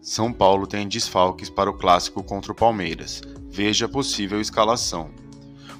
São Paulo tem desfalques para o clássico contra o Palmeiras. Veja a possível escalação.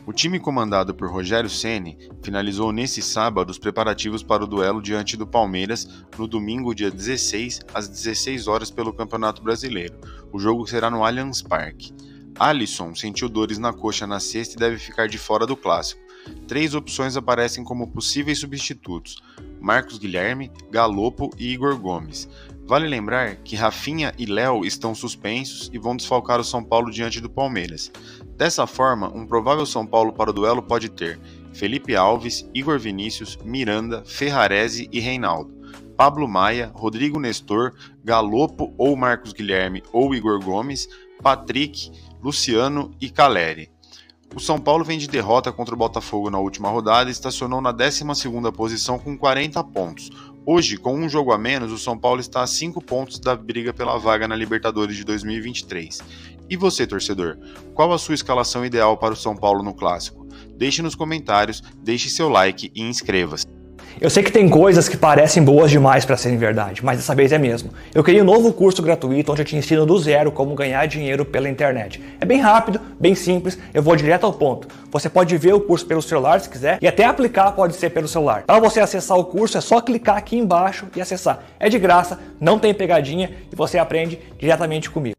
O time comandado por Rogério Ceni finalizou nesse sábado os preparativos para o duelo diante do Palmeiras no domingo, dia 16, às 16 horas pelo Campeonato Brasileiro. O jogo será no Allianz Parque. Alisson sentiu dores na coxa na sexta e deve ficar de fora do clássico. Três opções aparecem como possíveis substitutos: Marcos Guilherme, Galopo e Igor Gomes. Vale lembrar que Rafinha e Léo estão suspensos e vão desfalcar o São Paulo diante do Palmeiras. Dessa forma, um provável São Paulo para o duelo pode ter Felipe Alves, Igor Vinícius, Miranda, Ferrarese e Reinaldo. Pablo Maia, Rodrigo Nestor, Galopo ou Marcos Guilherme ou Igor Gomes, Patrick, Luciano e Caleri. O São Paulo vem de derrota contra o Botafogo na última rodada e estacionou na 12ª posição com 40 pontos. Hoje, com um jogo a menos, o São Paulo está a 5 pontos da briga pela vaga na Libertadores de 2023. E você, torcedor, qual a sua escalação ideal para o São Paulo no clássico? Deixe nos comentários, deixe seu like e inscreva-se. Eu sei que tem coisas que parecem boas demais para serem verdade, mas dessa vez é mesmo. Eu criei um novo curso gratuito onde eu te ensino do zero como ganhar dinheiro pela internet. É bem rápido, bem simples, eu vou direto ao ponto. Você pode ver o curso pelo celular se quiser e até aplicar pode ser pelo celular. Para você acessar o curso é só clicar aqui embaixo e acessar. É de graça, não tem pegadinha e você aprende diretamente comigo.